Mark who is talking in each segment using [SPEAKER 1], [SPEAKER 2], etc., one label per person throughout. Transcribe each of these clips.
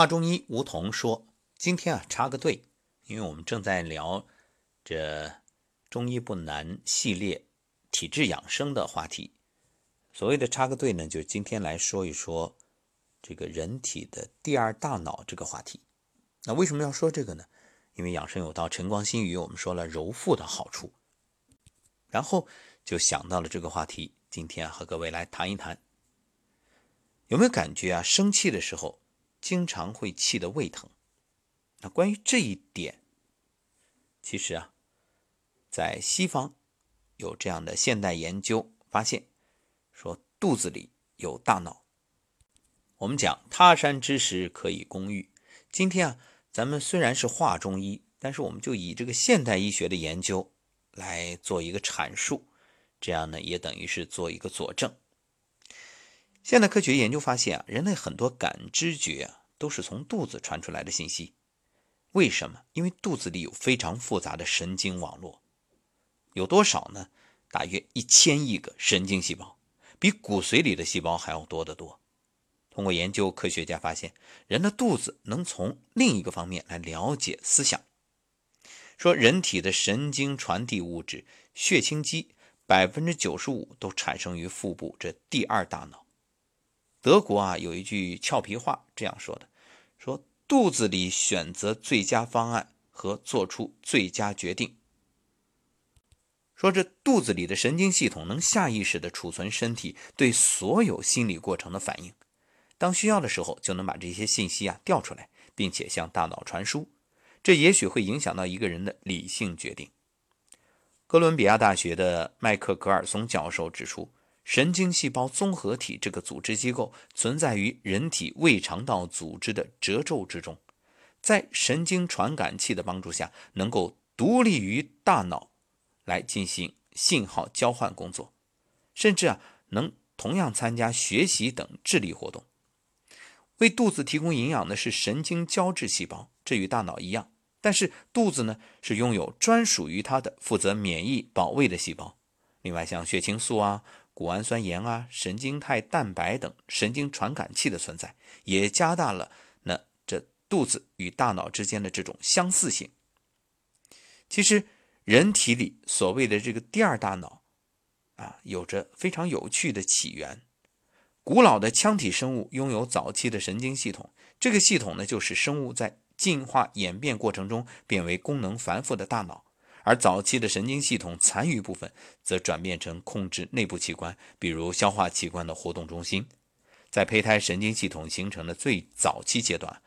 [SPEAKER 1] 华中医吴桐说：“今天啊插个队，因为我们正在聊这中医不难系列体质养生的话题。所谓的插个队呢，就是今天来说一说这个人体的第二大脑这个话题。那为什么要说这个呢？因为养生有道，晨光新语，我们说了揉腹的好处，然后就想到了这个话题。今天啊，和各位来谈一谈，有没有感觉啊？生气的时候。”经常会气得胃疼。那关于这一点，其实啊，在西方有这样的现代研究发现，说肚子里有大脑。我们讲他山之石可以攻玉。今天啊，咱们虽然是话中医，但是我们就以这个现代医学的研究来做一个阐述，这样呢，也等于是做一个佐证。现代科学研究发现啊，人类很多感知觉啊都是从肚子传出来的信息。为什么？因为肚子里有非常复杂的神经网络，有多少呢？大约一千亿个神经细胞，比骨髓里的细胞还要多得多。通过研究，科学家发现人的肚子能从另一个方面来了解思想。说人体的神经传递物质血清肌百分之九十五都产生于腹部这第二大脑。德国啊有一句俏皮话这样说的：“说肚子里选择最佳方案和做出最佳决定。说这肚子里的神经系统能下意识地储存身体对所有心理过程的反应，当需要的时候就能把这些信息啊调出来，并且向大脑传输。这也许会影响到一个人的理性决定。”哥伦比亚大学的麦克格尔松教授指出。神经细胞综合体这个组织机构存在于人体胃肠道组织的褶皱之中，在神经传感器的帮助下，能够独立于大脑来进行信号交换工作，甚至啊能同样参加学习等智力活动。为肚子提供营养的是神经胶质细胞，这与大脑一样，但是肚子呢是拥有专属于它的负责免疫保卫的细胞。另外像血清素啊。谷氨酸盐啊，神经肽蛋白等神经传感器的存在，也加大了那这肚子与大脑之间的这种相似性。其实，人体里所谓的这个第二大脑啊，有着非常有趣的起源。古老的腔体生物拥有早期的神经系统，这个系统呢，就是生物在进化演变过程中变为功能繁复的大脑。而早期的神经系统残余部分则转变成控制内部器官，比如消化器官的活动中心。在胚胎神经系统形成的最早期阶段，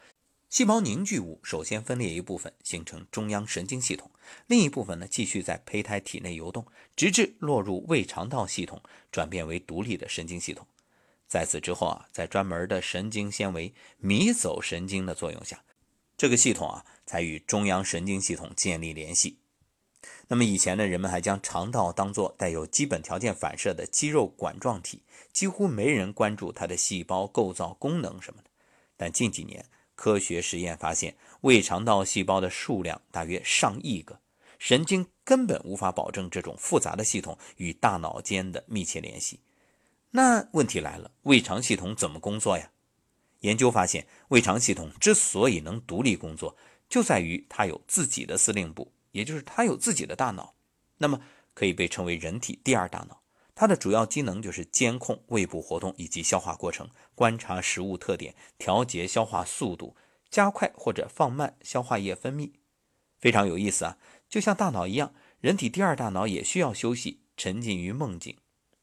[SPEAKER 1] 细胞凝聚物首先分裂一部分，形成中央神经系统，另一部分呢继续在胚胎体内游动，直至落入胃肠道系统，转变为独立的神经系统。在此之后啊，在专门的神经纤维迷走神经的作用下，这个系统啊才与中央神经系统建立联系。那么以前呢，人们还将肠道当作带有基本条件反射的肌肉管状体，几乎没人关注它的细胞构造、功能什么的。但近几年，科学实验发现，胃肠道细胞的数量大约上亿个，神经根本无法保证这种复杂的系统与大脑间的密切联系。那问题来了，胃肠系统怎么工作呀？研究发现，胃肠系统之所以能独立工作，就在于它有自己的司令部。也就是它有自己的大脑，那么可以被称为人体第二大脑。它的主要机能就是监控胃部活动以及消化过程，观察食物特点，调节消化速度，加快或者放慢消化液分泌。非常有意思啊！就像大脑一样，人体第二大脑也需要休息，沉浸于梦境。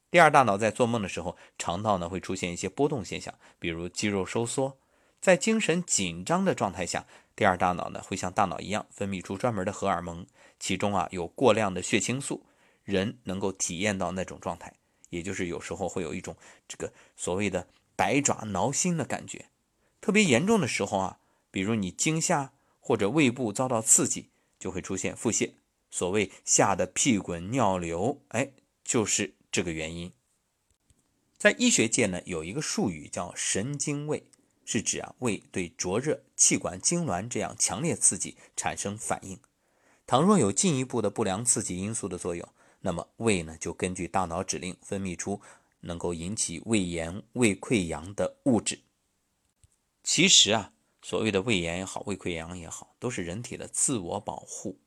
[SPEAKER 1] 第二大脑在做梦的时候，肠道呢会出现一些波动现象，比如肌肉收缩。在精神紧张的状态下。第二大脑呢，会像大脑一样分泌出专门的荷尔蒙，其中啊有过量的血清素，人能够体验到那种状态，也就是有时候会有一种这个所谓的百爪挠心的感觉。特别严重的时候啊，比如你惊吓或者胃部遭到刺激，就会出现腹泻，所谓吓得屁滚尿流，哎，就是这个原因。在医学界呢，有一个术语叫神经胃。是指啊，胃对灼热、气管痉挛这样强烈刺激产生反应。倘若有进一步的不良刺激因素的作用，那么胃呢就根据大脑指令分泌出能够引起胃炎、胃溃疡的物质。其实啊，所谓的胃炎也好，胃溃疡也好，都是人体的自我保护。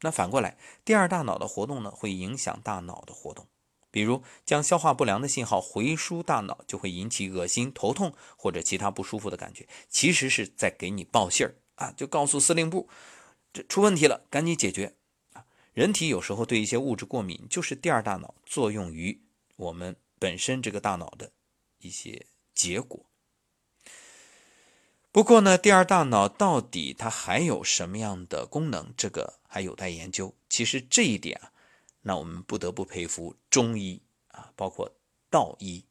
[SPEAKER 1] 那反过来，第二大脑的活动呢，会影响大脑的活动。比如，将消化不良的信号回输大脑，就会引起恶心、头痛或者其他不舒服的感觉，其实是在给你报信儿啊，就告诉司令部，这出问题了，赶紧解决啊。人体有时候对一些物质过敏，就是第二大脑作用于我们本身这个大脑的一些结果。不过呢，第二大脑到底它还有什么样的功能，这个还有待研究。其实这一点啊，那我们不得不佩服中医啊，包括道医。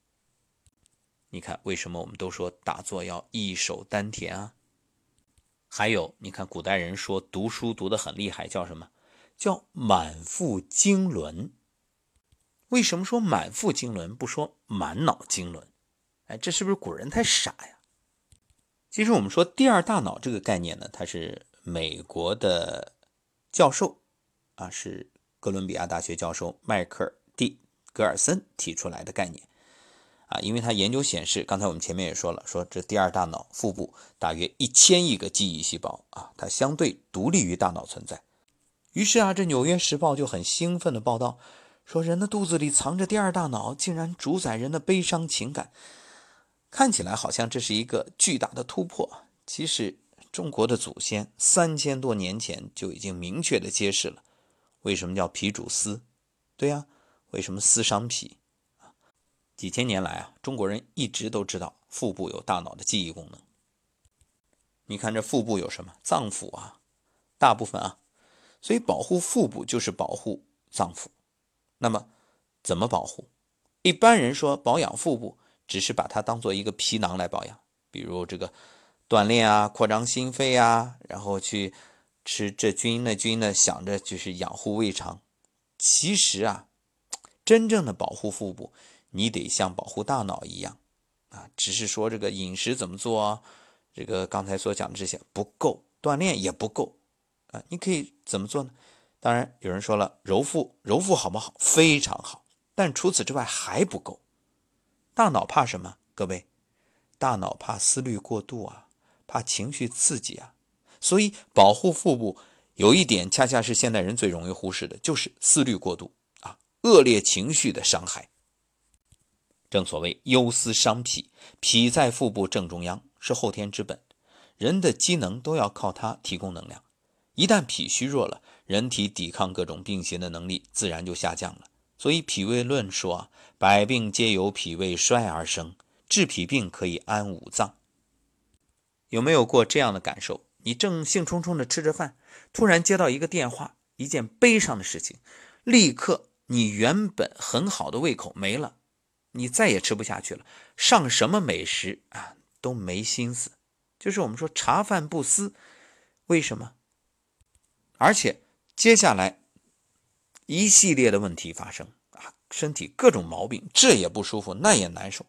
[SPEAKER 1] 你看，为什么我们都说打坐要一手丹田啊？还有，你看古代人说读书读得很厉害，叫什么？叫满腹经纶。为什么说满腹经纶，不说满脑经纶？哎，这是不是古人太傻呀？其实我们说第二大脑这个概念呢，它是美国的教授啊，是哥伦比亚大学教授迈克尔 ·D· 格尔森提出来的概念啊，因为他研究显示，刚才我们前面也说了，说这第二大脑腹部大约一千亿个记忆细胞啊，它相对独立于大脑存在。于是啊，这《纽约时报》就很兴奋的报道说，人的肚子里藏着第二大脑，竟然主宰人的悲伤情感。看起来好像这是一个巨大的突破，其实中国的祖先三千多年前就已经明确的揭示了，为什么叫脾主思？对呀，为什么思伤脾？几千年来啊，中国人一直都知道腹部有大脑的记忆功能。你看这腹部有什么？脏腑啊，大部分啊，所以保护腹部就是保护脏腑。那么怎么保护？一般人说保养腹部。只是把它当做一个皮囊来保养，比如这个锻炼啊，扩张心肺啊，然后去吃这菌那菌的，想着就是养护胃肠。其实啊，真正的保护腹部，你得像保护大脑一样啊。只是说这个饮食怎么做，这个刚才所讲的这些不够，锻炼也不够啊。你可以怎么做呢？当然有人说了，揉腹，揉腹好不好？非常好，但除此之外还不够。大脑怕什么？各位，大脑怕思虑过度啊，怕情绪刺激啊。所以保护腹部有一点，恰恰是现代人最容易忽视的，就是思虑过度啊，恶劣情绪的伤害。正所谓忧思伤脾，脾在腹部正中央，是后天之本，人的机能都要靠它提供能量。一旦脾虚弱了，人体抵抗各种病邪的能力自然就下降了。所以《脾胃论》说：“百病皆由脾胃衰而生，治脾病可以安五脏。”有没有过这样的感受？你正兴冲冲的吃着饭，突然接到一个电话，一件悲伤的事情，立刻你原本很好的胃口没了，你再也吃不下去了，上什么美食啊都没心思。就是我们说茶饭不思，为什么？而且接下来。一系列的问题发生啊，身体各种毛病，这也不舒服，那也难受。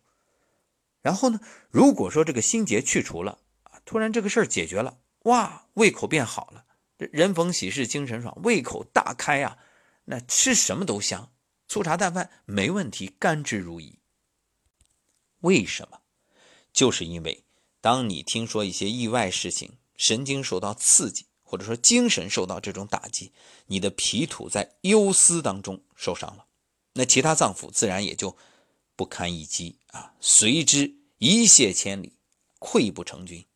[SPEAKER 1] 然后呢，如果说这个心结去除了啊，突然这个事儿解决了，哇，胃口变好了，人逢喜事精神爽，胃口大开啊，那吃什么都香，粗茶淡饭没问题，甘之如饴。为什么？就是因为当你听说一些意外事情，神经受到刺激。或者说精神受到这种打击，你的脾土在忧思当中受伤了，那其他脏腑自然也就不堪一击啊，随之一泻千里，溃不成军。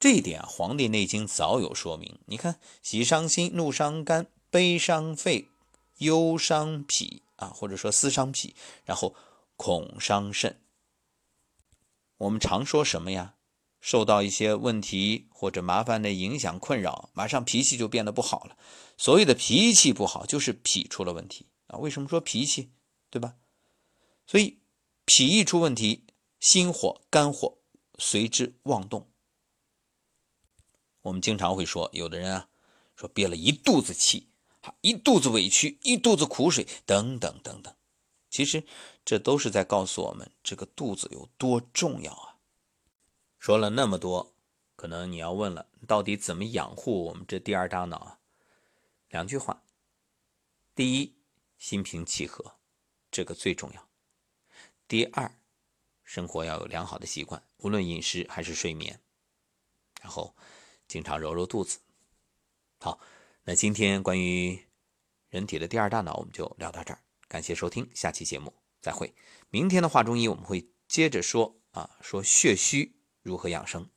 [SPEAKER 1] 这一点啊，《黄帝内经》早有说明。你看，喜伤心，怒伤肝，悲伤肺，忧伤脾啊，或者说思伤脾，然后恐伤肾。我们常说什么呀？受到一些问题或者麻烦的影响困扰，马上脾气就变得不好了。所谓的脾气不好，就是脾出了问题啊。为什么说脾气？对吧？所以脾一出问题，心火、肝火随之妄动。我们经常会说，有的人啊，说憋了一肚子气，一肚子委屈，一肚子苦水，等等等等。其实这都是在告诉我们，这个肚子有多重要啊。说了那么多，可能你要问了，到底怎么养护我们这第二大脑啊？两句话：第一，心平气和，这个最重要；第二，生活要有良好的习惯，无论饮食还是睡眠。然后，经常揉揉肚子。好，那今天关于人体的第二大脑，我们就聊到这儿。感谢收听，下期节目再会。明天的话中医我们会接着说啊，说血虚如何养生。